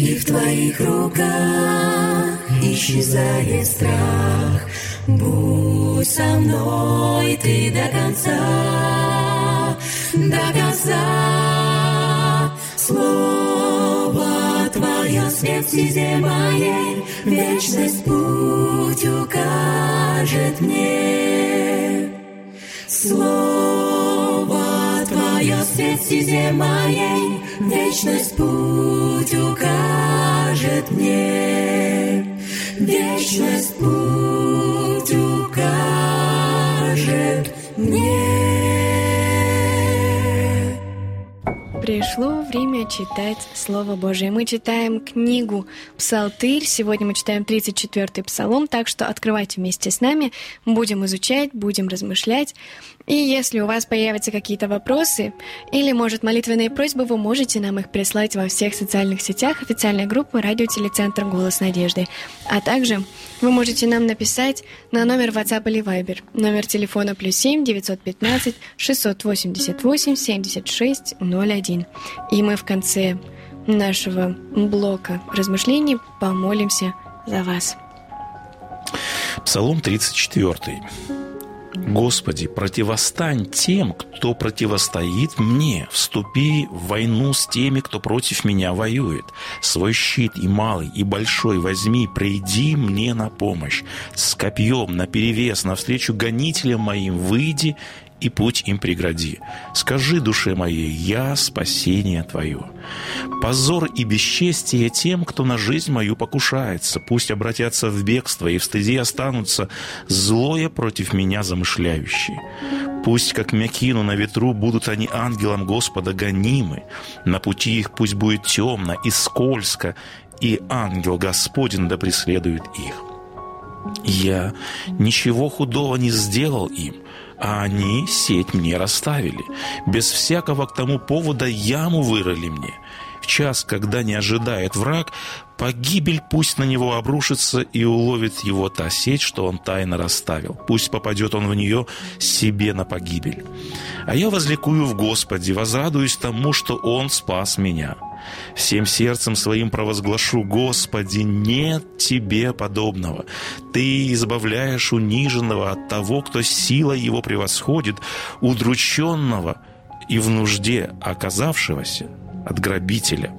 И в Твоих руках исчезает страх. Будь со мной Ты до конца, до конца. Слово Твое свет стезе моей, Вечность путь укажет мне. Слово стезе моей, Вечность путь укажет мне. Вечность путь укажет мне. Пришло время читать Слово Божие. Мы читаем книгу «Псалтырь». Сегодня мы читаем 34-й псалом, так что открывайте вместе с нами. Будем изучать, будем размышлять. И если у вас появятся какие-то вопросы или, может, молитвенные просьбы, вы можете нам их прислать во всех социальных сетях официальной группы «Радио Телецентр Голос Надежды». А также вы можете нам написать на номер WhatsApp или Viber. Номер телефона плюс 7 915 688 76 01. И мы в конце нашего блока размышлений помолимся за вас. Псалом 34. Господи, противостань тем, кто противостоит мне. Вступи в войну с теми, кто против меня воюет. Свой щит и малый, и большой возьми, приди мне на помощь. С копьем наперевес навстречу гонителям моим выйди и путь им прегради. Скажи душе моей, я спасение Твое. Позор и бесчестие тем, кто на жизнь мою покушается. Пусть обратятся в бегство и в стыде останутся злое против меня замышляющие. Пусть, как мякину на ветру, будут они ангелом Господа гонимы. На пути их пусть будет темно и скользко, и ангел Господень да преследует их. Я ничего худого не сделал им, а они сеть мне расставили. Без всякого к тому повода яму вырыли мне. В час, когда не ожидает враг, погибель пусть на него обрушится и уловит его та сеть, что он тайно расставил. Пусть попадет он в нее себе на погибель. А я возликую в Господе, возрадуюсь тому, что Он спас меня. Всем сердцем своим провозглашу, Господи, нет Тебе подобного. Ты избавляешь униженного от того, кто сила его превосходит, удрученного и в нужде оказавшегося от грабителя.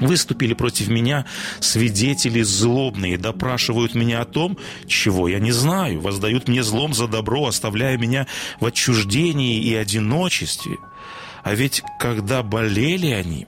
Выступили против меня свидетели злобные, допрашивают меня о том, чего я не знаю, воздают мне злом за добро, оставляя меня в отчуждении и одиночестве. А ведь когда болели они,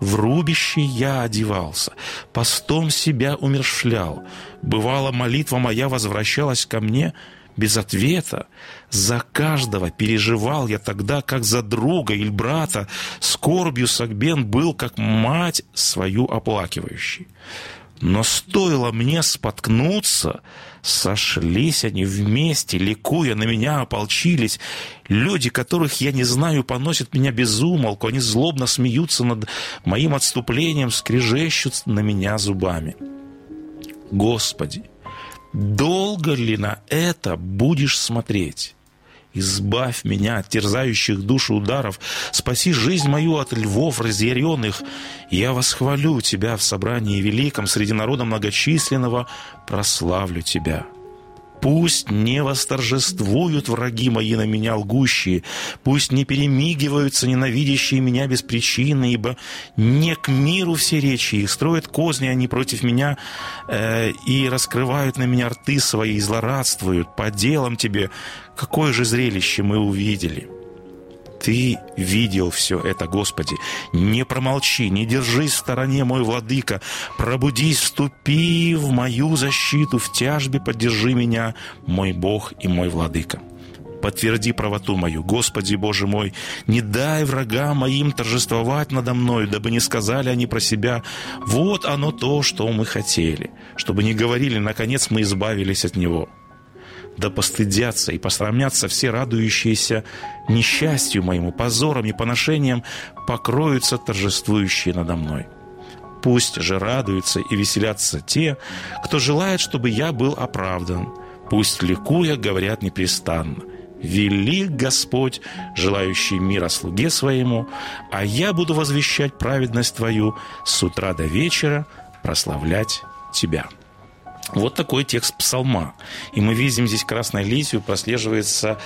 в рубище я одевался, постом себя умершлял. Бывало, молитва моя возвращалась ко мне без ответа. За каждого переживал я тогда, как за друга или брата. Скорбью Сагбен был, как мать свою оплакивающий. Но стоило мне споткнуться, сошлись они вместе, ликуя, на меня ополчились. Люди, которых я не знаю, поносят меня без умолку, они злобно смеются над моим отступлением, скрежещут на меня зубами. Господи, долго ли на это будешь смотреть? Избавь меня от терзающих душу ударов, спаси жизнь мою от львов разъяренных. Я восхвалю Тебя в собрании великом, среди народа многочисленного, прославлю Тебя». Пусть не восторжествуют враги мои на меня лгущие, пусть не перемигиваются ненавидящие меня без причины, ибо не к миру все речи их, строят козни они против меня э, и раскрывают на меня рты свои, и злорадствуют. По делам тебе, какое же зрелище мы увидели!» Ты видел все это, Господи. Не промолчи, не держись в стороне, мой владыка. Пробудись, вступи в мою защиту, в тяжбе поддержи меня, мой Бог и мой владыка. Подтверди правоту мою, Господи Боже мой, не дай врагам моим торжествовать надо мною, дабы не сказали они про себя, вот оно то, что мы хотели, чтобы не говорили, наконец мы избавились от него да постыдятся и посрамятся все радующиеся несчастью моему, позором и поношением, покроются торжествующие надо мной. Пусть же радуются и веселятся те, кто желает, чтобы я был оправдан. Пусть ликуя говорят непрестанно. Велик Господь, желающий мира слуге своему, а я буду возвещать праведность Твою с утра до вечера, прославлять Тебя». Вот такой текст псалма. И мы видим здесь красной литью прослеживается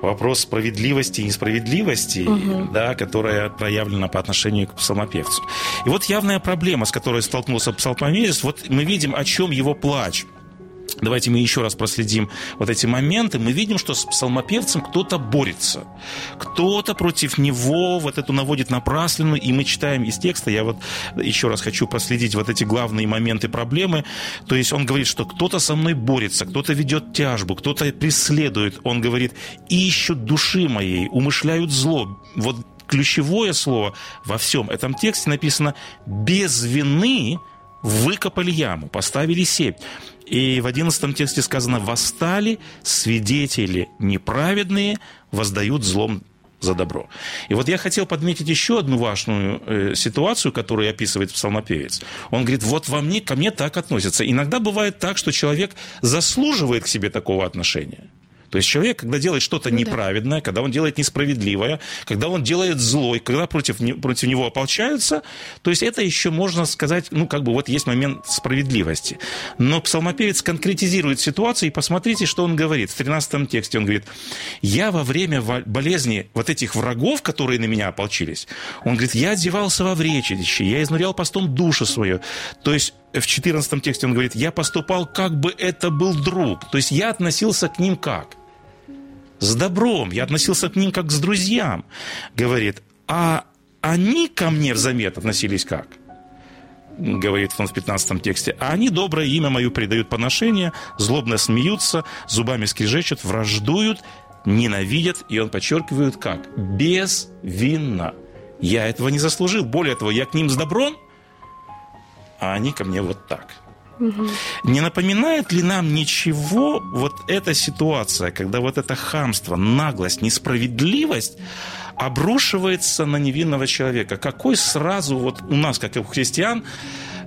вопрос справедливости и несправедливости, угу. да, которая проявлена по отношению к псалмопевцу. И вот явная проблема, с которой столкнулся псалмопевец, вот мы видим, о чем его плач – Давайте мы еще раз проследим вот эти моменты. Мы видим, что с псалмопевцем кто-то борется. Кто-то против него вот эту наводит напраслину, и мы читаем из текста, я вот еще раз хочу проследить вот эти главные моменты проблемы. То есть он говорит, что кто-то со мной борется, кто-то ведет тяжбу, кто-то преследует. Он говорит, ищут души моей, умышляют зло. Вот ключевое слово во всем этом тексте написано «без вины выкопали яму, поставили сеть». И в одиннадцатом тексте сказано «восстали свидетели неправедные, воздают злом за добро». И вот я хотел подметить еще одну важную э, ситуацию, которую описывает псалмопевец. Он говорит, вот во мне, ко мне так относятся. Иногда бывает так, что человек заслуживает к себе такого отношения – то есть человек, когда делает что-то ну, неправедное, да. когда он делает несправедливое, когда он делает злой, когда против, против него ополчаются, то есть это еще можно сказать, ну, как бы вот есть момент справедливости. Но псалмопевец конкретизирует ситуацию, и посмотрите, что он говорит. В 13 тексте он говорит, я во время болезни вот этих врагов, которые на меня ополчились, он говорит, я одевался во вречище, я изнурял постом душу свою. То есть в 14 тексте он говорит, я поступал, как бы это был друг. То есть я относился к ним как? С добром, я относился к ним как к друзьям, говорит, а они ко мне взамен относились как? говорит он в 15 тексте, а они доброе имя мою придают поношение, злобно смеются, зубами скрежечут, враждуют, ненавидят, и он подчеркивает как? Безвинно. Я этого не заслужил. Более того, я к ним с добром, а они ко мне вот так. Не напоминает ли нам ничего вот эта ситуация, когда вот это хамство, наглость, несправедливость обрушивается на невинного человека? Какой сразу вот у нас, как и у христиан,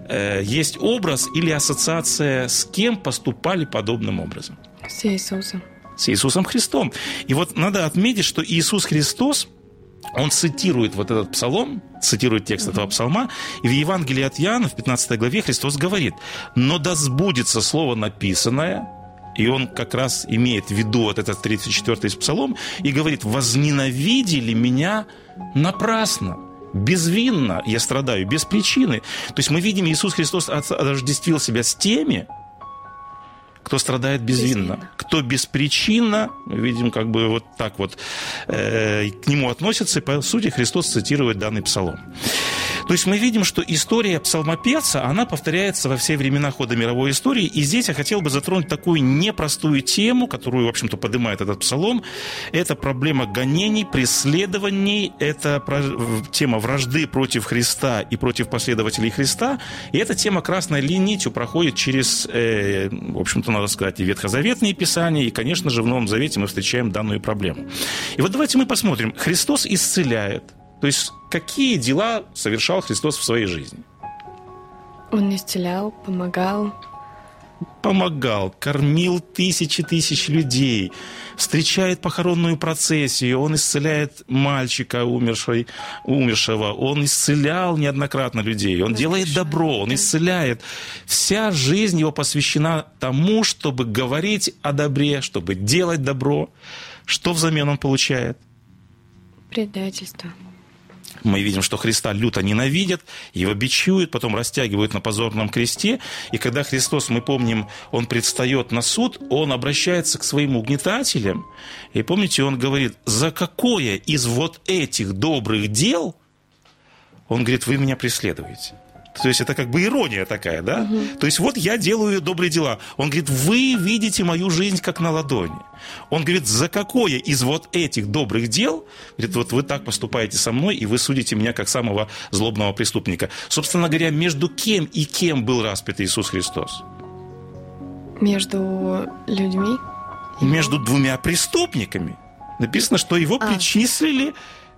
э, есть образ или ассоциация, с кем поступали подобным образом? С Иисусом. С Иисусом Христом. И вот надо отметить, что Иисус Христос – он цитирует вот этот псалом, цитирует текст этого псалма, и в Евангелии от Иоанна, в 15 главе, Христос говорит, «Но да сбудется слово написанное, и он как раз имеет в виду вот этот 34-й псалом, и говорит, «Возненавидели меня напрасно». Безвинно я страдаю, без причины. То есть мы видим, Иисус Христос отождествил себя с теми, кто страдает безвинно, кто беспричинно, видим, как бы вот так вот э, к нему относятся, и по сути Христос цитирует данный псалом. То есть мы видим, что история псалмопевца, она повторяется во все времена хода мировой истории. И здесь я хотел бы затронуть такую непростую тему, которую, в общем-то, поднимает этот псалом. Это проблема гонений, преследований, это тема вражды против Христа и против последователей Христа. И эта тема красной нитью проходит через, э, в общем-то, надо сказать, и ветхозаветные писания, и, конечно же, в Новом Завете мы встречаем данную проблему. И вот давайте мы посмотрим. Христос исцеляет, то есть какие дела совершал Христос в своей жизни? Он исцелял, помогал, помогал, кормил тысячи тысяч людей, встречает похоронную процессию, он исцеляет мальчика умершей, умершего, он исцелял неоднократно людей, он делает добро, он исцеляет. Вся жизнь его посвящена тому, чтобы говорить о добре, чтобы делать добро. Что взамен он получает? Предательство мы видим, что Христа люто ненавидят, его бичуют, потом растягивают на позорном кресте. И когда Христос, мы помним, он предстает на суд, он обращается к своим угнетателям. И помните, он говорит, за какое из вот этих добрых дел, он говорит, вы меня преследуете. То есть это как бы ирония такая, да? Угу. То есть вот я делаю добрые дела. Он говорит, вы видите мою жизнь как на ладони. Он говорит, за какое из вот этих добрых дел, говорит, вот вы так поступаете со мной, и вы судите меня как самого злобного преступника. Собственно говоря, между кем и кем был распят Иисус Христос? Между людьми? Между двумя преступниками. Написано, что его а. причислили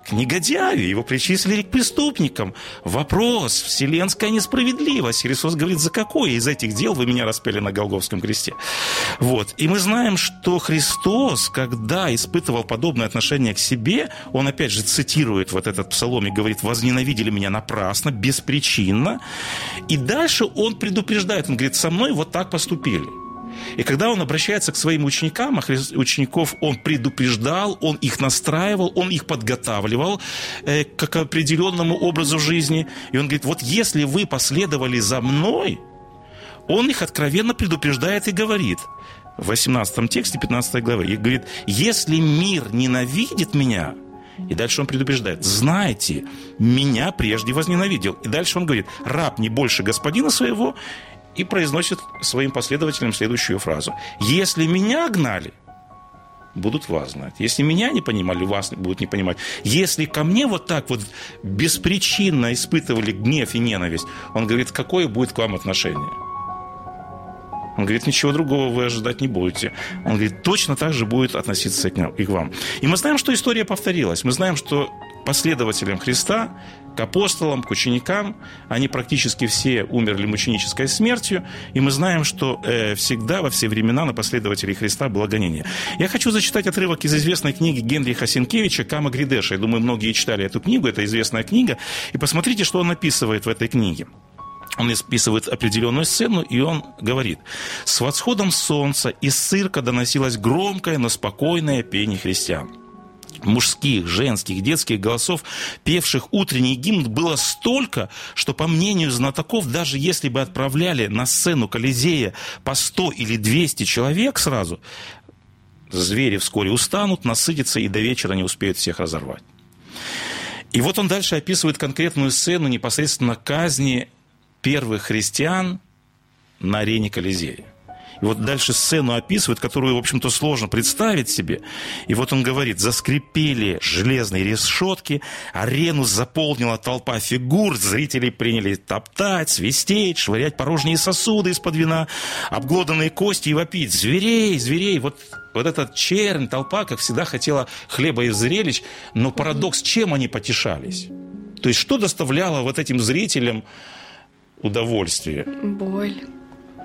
к негодяю, его причислили к преступникам. Вопрос, вселенская несправедливость. Христос говорит, за какое из этих дел вы меня распяли на Голговском кресте? Вот. И мы знаем, что Христос, когда испытывал подобное отношение к себе, он опять же цитирует вот этот псалом и говорит, возненавидели меня напрасно, беспричинно. И дальше он предупреждает, он говорит, со мной вот так поступили. И когда он обращается к своим ученикам, а учеников он предупреждал, он их настраивал, он их подготавливал э, к определенному образу жизни. И он говорит, вот если вы последовали за мной, он их откровенно предупреждает и говорит в 18 тексте 15 главы. И говорит, если мир ненавидит меня, и дальше он предупреждает, знайте, меня прежде возненавидел. И дальше он говорит, раб не больше господина своего, и произносит своим последователям следующую фразу. «Если меня гнали, будут вас знать. Если меня не понимали, вас будут не понимать. Если ко мне вот так вот беспричинно испытывали гнев и ненависть, он говорит, какое будет к вам отношение? Он говорит, ничего другого вы ожидать не будете. Он говорит, точно так же будет относиться и к вам. И мы знаем, что история повторилась. Мы знаем, что последователям Христа к апостолам, к ученикам. Они практически все умерли мученической смертью. И мы знаем, что э, всегда, во все времена на последователей Христа было гонение. Я хочу зачитать отрывок из известной книги Генриха Сенкевича «Кама Гридеша». Я думаю, многие читали эту книгу, это известная книга. И посмотрите, что он описывает в этой книге. Он описывает определенную сцену, и он говорит, «С восходом солнца из цирка доносилось громкое, но спокойное пение христиан мужских, женских, детских голосов, певших утренний гимн, было столько, что, по мнению знатоков, даже если бы отправляли на сцену Колизея по 100 или 200 человек сразу, звери вскоре устанут, насытятся и до вечера не успеют всех разорвать. И вот он дальше описывает конкретную сцену непосредственно казни первых христиан на арене Колизея. И вот дальше сцену описывает, которую, в общем-то, сложно представить себе. И вот он говорит, заскрипели железные решетки, арену заполнила толпа фигур, зрители приняли топтать, свистеть, швырять порожние сосуды из-под вина, обглоданные кости и вопить. Зверей, зверей! Вот вот этот чернь, толпа, как всегда, хотела хлеба и зрелищ, но парадокс, чем они потешались? То есть, что доставляло вот этим зрителям удовольствие? Боль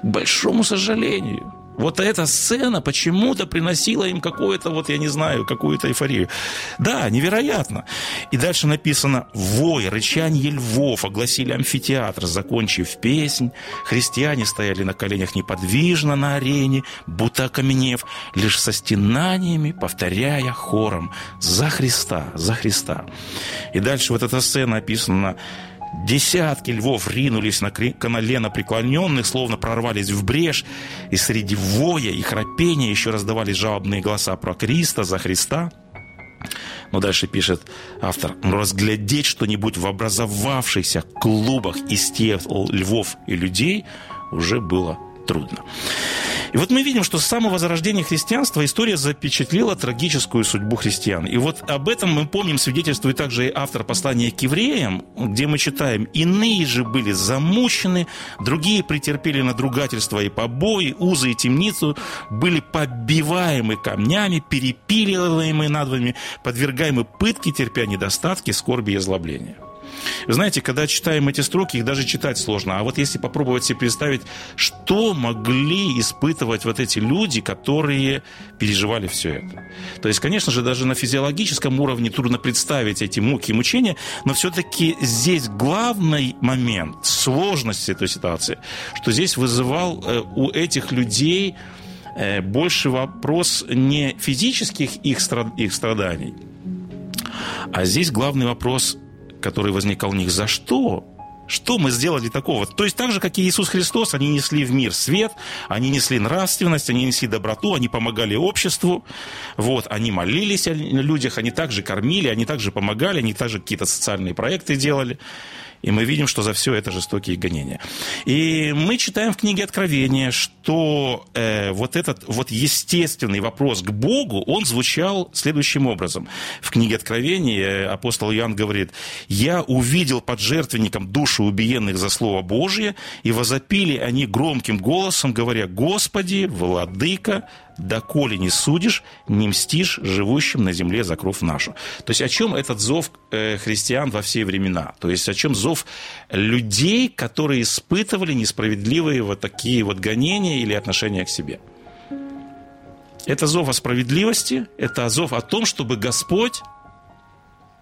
большому сожалению. Вот эта сцена почему-то приносила им какое-то, вот я не знаю, какую-то эйфорию. Да, невероятно. И дальше написано «Вой, рычание львов огласили амфитеатр, закончив песнь. Христиане стояли на коленях неподвижно на арене, будто окаменев, лишь со стенаниями, повторяя хором «За Христа, за Христа». И дальше вот эта сцена описана Десятки львов ринулись на колено преклоненных, словно прорвались в брешь, и среди воя и храпения еще раздавались жалобные голоса про Криста, за Христа. Но дальше пишет автор, «Но разглядеть что-нибудь в образовавшихся клубах из тех львов и людей уже было трудно. И вот мы видим, что с самого зарождения христианства история запечатлела трагическую судьбу христиан. И вот об этом мы помним, свидетельствует также и автор послания к евреям, где мы читаем, «Иные же были замучены, другие претерпели надругательство и побои, узы и темницу, были побиваемы камнями, перепиливаемы надвами, подвергаемы пытке, терпя недостатки, скорби и озлобления». Вы знаете, когда читаем эти строки, их даже читать сложно. А вот если попробовать себе представить, что могли испытывать вот эти люди, которые переживали все это. То есть, конечно же, даже на физиологическом уровне трудно представить эти муки и мучения, но все-таки здесь главный момент сложности этой ситуации, что здесь вызывал э, у этих людей э, больше вопрос не физических их, их страданий, а здесь главный вопрос который возникал у них, за что? Что мы сделали такого? То есть так же, как и Иисус Христос, они несли в мир свет, они несли нравственность, они несли доброту, они помогали обществу, вот, они молились о людях, они также кормили, они также помогали, они также какие-то социальные проекты делали. И мы видим, что за все это жестокие гонения. И мы читаем в книге Откровения, что э, вот этот вот естественный вопрос к Богу, он звучал следующим образом. В книге Откровения апостол Иоанн говорит, «Я увидел под жертвенником души убиенных за Слово Божие, и возопили они громким голосом, говоря, Господи, Владыка, доколе не судишь, не мстишь живущим на земле за кровь нашу. То есть о чем этот зов э, христиан во все времена? То есть о чем зов людей, которые испытывали несправедливые вот такие вот гонения или отношения к себе? Это зов о справедливости, это зов о том, чтобы Господь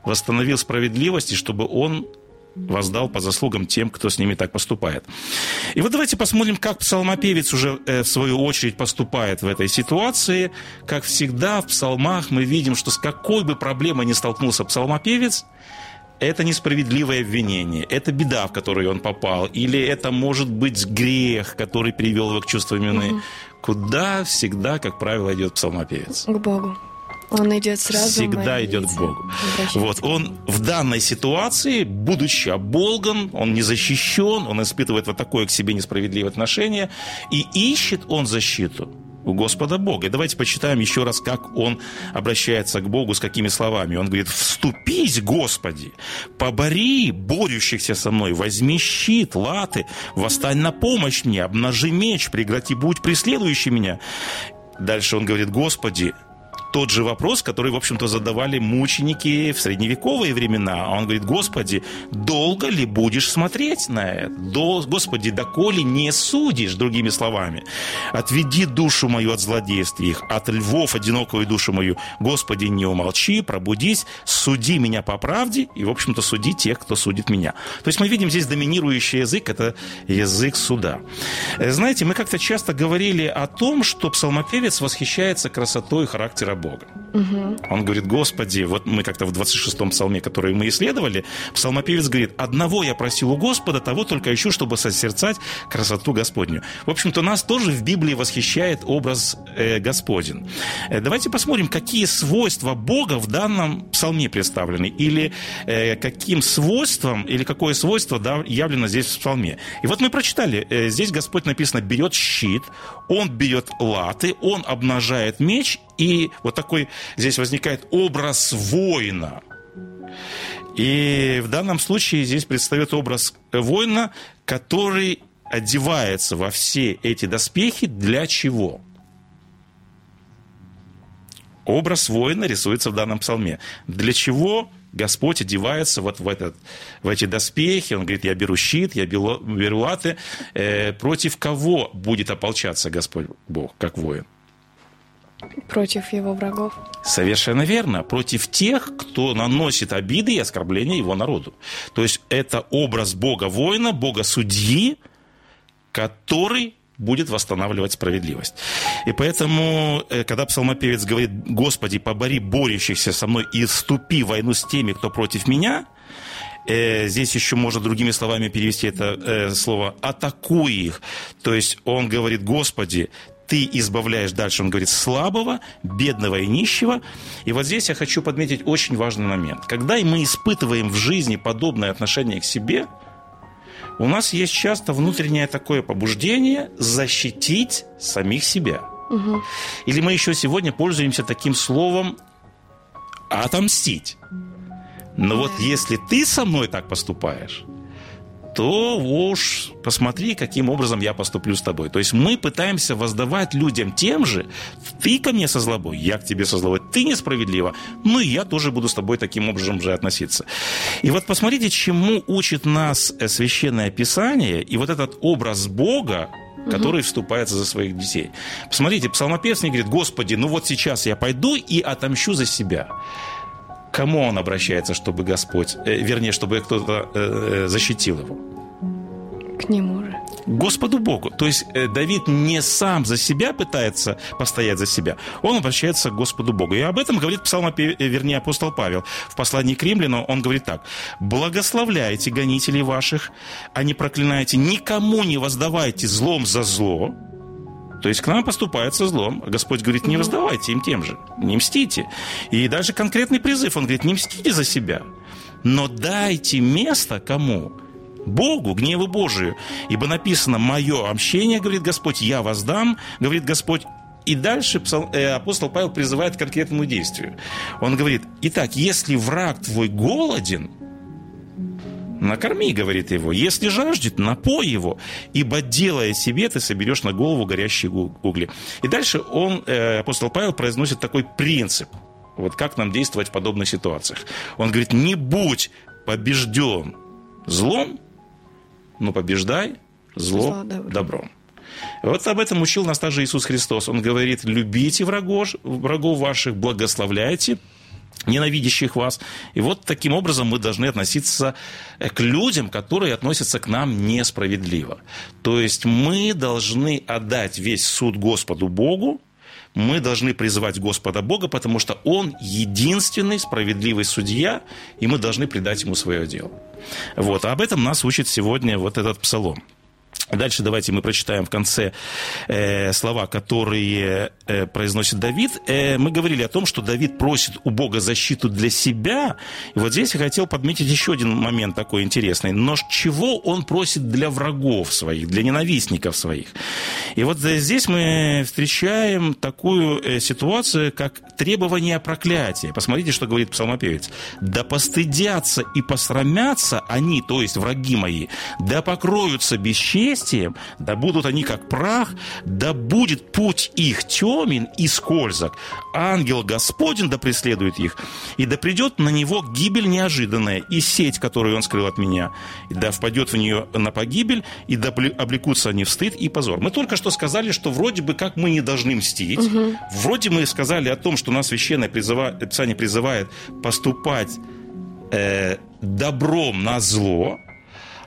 восстановил справедливость и чтобы Он воздал по заслугам тем, кто с ними так поступает. И вот давайте посмотрим, как псалмопевец уже э, в свою очередь поступает в этой ситуации. Как всегда в псалмах мы видим, что с какой бы проблемой ни столкнулся псалмопевец, это несправедливое обвинение, это беда, в которую он попал, или это может быть грех, который привел его к чувству вины. Угу. Куда всегда, как правило, идет псалмопевец? К Богу. Он идет сразу всегда идет к Богу. Вот он в данной ситуации, будучи оболган, он не защищен, он испытывает вот такое к себе несправедливое отношение и ищет он защиту у Господа Бога. И давайте почитаем еще раз, как он обращается к Богу, с какими словами. Он говорит, «Вступись, Господи, побори борющихся со мной, возьми щит, латы, восстань на помощь мне, обнажи меч, прекрати будь преследующий меня». Дальше он говорит, «Господи, тот же вопрос, который, в общем-то, задавали мученики в средневековые времена. А он говорит, Господи, долго ли будешь смотреть на это? До, Господи, доколе не судишь, другими словами. Отведи душу мою от злодейств их, от львов одинокую душу мою. Господи, не умолчи, пробудись, суди меня по правде и, в общем-то, суди тех, кто судит меня. То есть мы видим здесь доминирующий язык, это язык суда. Э, знаете, мы как-то часто говорили о том, что псалмопевец восхищается красотой характера Бога. Угу. Он говорит, Господи, вот мы как-то в 26-м псалме, который мы исследовали, псалмопевец говорит, одного я просил у Господа, того только ищу, чтобы созерцать красоту Господню. В общем-то, нас тоже в Библии восхищает образ э, Господень. Э, давайте посмотрим, какие свойства Бога в данном псалме представлены, или э, каким свойством, или какое свойство да, явлено здесь в псалме. И вот мы прочитали, э, здесь Господь написано, берет щит, он берет латы, он обнажает меч, и вот такой здесь возникает образ воина. И в данном случае здесь предстает образ воина, который одевается во все эти доспехи для чего? Образ воина рисуется в данном псалме. Для чего Господь одевается вот в, этот, в эти доспехи, он говорит, я беру щит, я беру, латы. Э, против кого будет ополчаться Господь Бог, как воин? Против его врагов. Совершенно верно. Против тех, кто наносит обиды и оскорбления его народу. То есть это образ Бога-воина, Бога-судьи, который будет восстанавливать справедливость. И поэтому, э, когда псалмопевец говорит, «Господи, побори борющихся со мной и вступи в войну с теми, кто против меня», э, здесь еще можно другими словами перевести это э, слово «атакуй их». То есть он говорит, «Господи, ты избавляешь, дальше он говорит, слабого, бедного и нищего. И вот здесь я хочу подметить очень важный момент. Когда мы испытываем в жизни подобное отношение к себе, у нас есть часто внутреннее такое побуждение защитить самих себя. Угу. Или мы еще сегодня пользуемся таким словом отомстить. Но вот если ты со мной так поступаешь, то уж посмотри, каким образом я поступлю с тобой. То есть мы пытаемся воздавать людям тем же, ты ко мне со злобой, я к тебе со злобой, ты несправедливо, ну и я тоже буду с тобой таким образом же относиться. И вот посмотрите, чему учит нас э, Священное Писание, и вот этот образ Бога, который вступается за своих детей. Посмотрите, псалмопевец не говорит, Господи, ну вот сейчас я пойду и отомщу за себя кому он обращается, чтобы Господь, э, вернее, чтобы кто-то э, э, защитил его? К нему же. Господу Богу. То есть э, Давид не сам за себя пытается постоять за себя, он обращается к Господу Богу. И об этом говорит псалмопев, э, вернее, апостол Павел. В послании к римлянам он говорит так. «Благословляйте гонителей ваших, а не проклинайте, никому не воздавайте злом за зло, то есть к нам поступает со злом. Господь говорит, не воздавайте им тем же, не мстите. И даже конкретный призыв, он говорит, не мстите за себя, но дайте место кому? Богу, гневу Божию. Ибо написано, мое общение, говорит Господь, я воздам, говорит Господь, и дальше э, апостол Павел призывает к конкретному действию. Он говорит, итак, если враг твой голоден, Накорми, говорит его. Если жаждет, напой его, ибо делая себе, ты соберешь на голову горящие угли. И дальше он, э, апостол Павел, произносит такой принцип. Вот как нам действовать в подобных ситуациях. Он говорит, не будь побежден злом, но побеждай зло, зло добром. Вот об этом учил нас также Иисус Христос. Он говорит, любите врагов, врагов ваших, благословляйте, ненавидящих вас. И вот таким образом мы должны относиться к людям, которые относятся к нам несправедливо. То есть мы должны отдать весь суд Господу Богу, мы должны призывать Господа Бога, потому что Он единственный справедливый судья, и мы должны предать Ему свое дело. Вот. А об этом нас учит сегодня вот этот псалом. Дальше давайте мы прочитаем в конце э, слова, которые э, произносит Давид. Э, мы говорили о том, что Давид просит у Бога защиту для себя. И вот здесь я хотел подметить еще один момент такой интересный. Но чего он просит для врагов своих, для ненавистников своих? И вот здесь мы встречаем такую э, ситуацию, как требование проклятия. Посмотрите, что говорит псалмопевец. «Да постыдятся и посрамятся они, то есть враги мои, да покроются бесчестием, бесчестием, да будут они как прах, да будет путь их темен и скользок. Ангел Господень да преследует их, и да придет на него гибель неожиданная, и сеть, которую он скрыл от меня, и да впадет в нее на погибель, и да облекутся они в стыд и позор. Мы только что сказали, что вроде бы как мы не должны мстить, угу. вроде мы сказали о том, что нас Священное призыва... Писание призывает поступать э, добром на зло,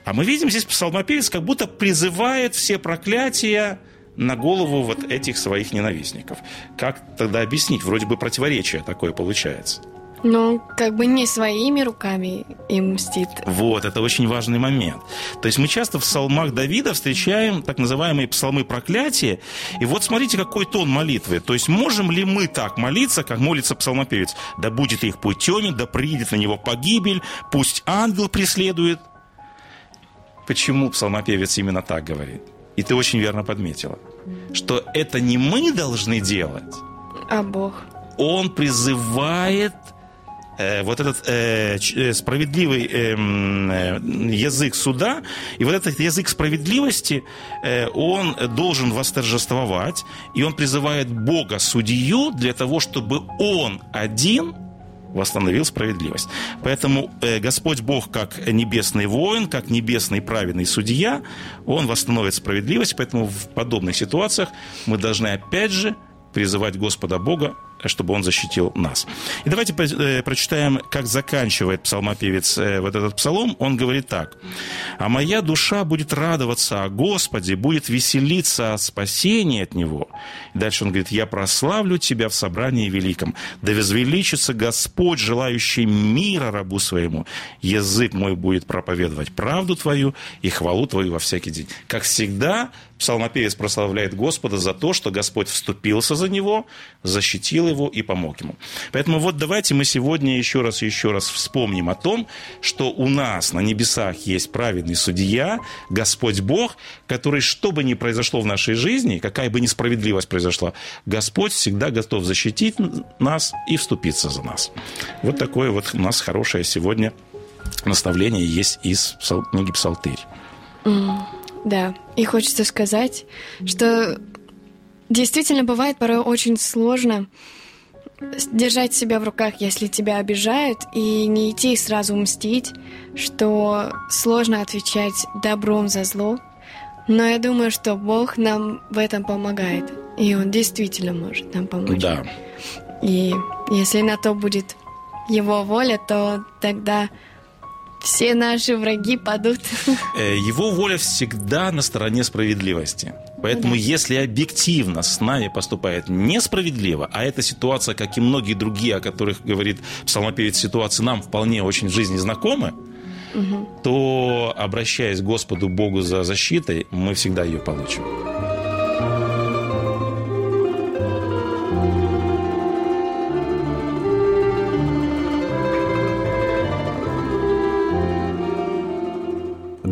а мы видим здесь псалмопевец как будто призывает все проклятия на голову вот этих своих ненавистников. Как тогда объяснить? Вроде бы противоречие такое получается. Ну, как бы не своими руками им мстит. Вот, это очень важный момент. То есть мы часто в псалмах Давида встречаем так называемые псалмы проклятия. И вот смотрите, какой тон молитвы. То есть можем ли мы так молиться, как молится псалмопевец? Да будет их путь темен, да придет на него погибель, пусть ангел преследует – Почему псалмопевец именно так говорит? И ты очень верно подметила, что это не мы должны делать, а Бог. Он призывает э, вот этот э, э справедливый э, э, язык суда, и вот этот язык справедливости, э, он должен восторжествовать, и он призывает Бога судью для того, чтобы он один восстановил справедливость. Поэтому э, Господь Бог, как небесный воин, как небесный праведный судья, Он восстановит справедливость, поэтому в подобных ситуациях мы должны опять же призывать Господа Бога чтобы он защитил нас. И давайте э, прочитаем, как заканчивает псалмопевец э, вот этот псалом. Он говорит так. «А моя душа будет радоваться о Господе, будет веселиться о спасении от Него». И дальше он говорит, «Я прославлю Тебя в собрании великом, да возвеличится Господь, желающий мира рабу своему. Язык мой будет проповедовать правду Твою и хвалу Твою во всякий день». Как всегда, псалмопевец прославляет Господа за то, что Господь вступился за него, защитил его и помог ему. Поэтому вот давайте мы сегодня еще раз и еще раз вспомним о том, что у нас на небесах есть праведный судья, Господь Бог, который, что бы ни произошло в нашей жизни, какая бы несправедливость произошла, Господь всегда готов защитить нас и вступиться за нас. Вот такое вот у нас хорошее сегодня наставление есть из книги «Псалтырь». Да, и хочется сказать, что действительно бывает порой очень сложно держать себя в руках, если тебя обижают, и не идти сразу мстить, что сложно отвечать добром за зло. Но я думаю, что Бог нам в этом помогает, и Он действительно может нам помочь. Да. И если на то будет Его воля, то тогда все наши враги падут. Э, его воля всегда на стороне справедливости. Поэтому, Да. если объективно с нами поступает несправедливо, а эта ситуация, как и многие другие, о которых говорит псалмопевец, ситуации нам вполне очень в жизни знакомы, то, обращаясь к Господу Богу за защитой, мы всегда ее получим.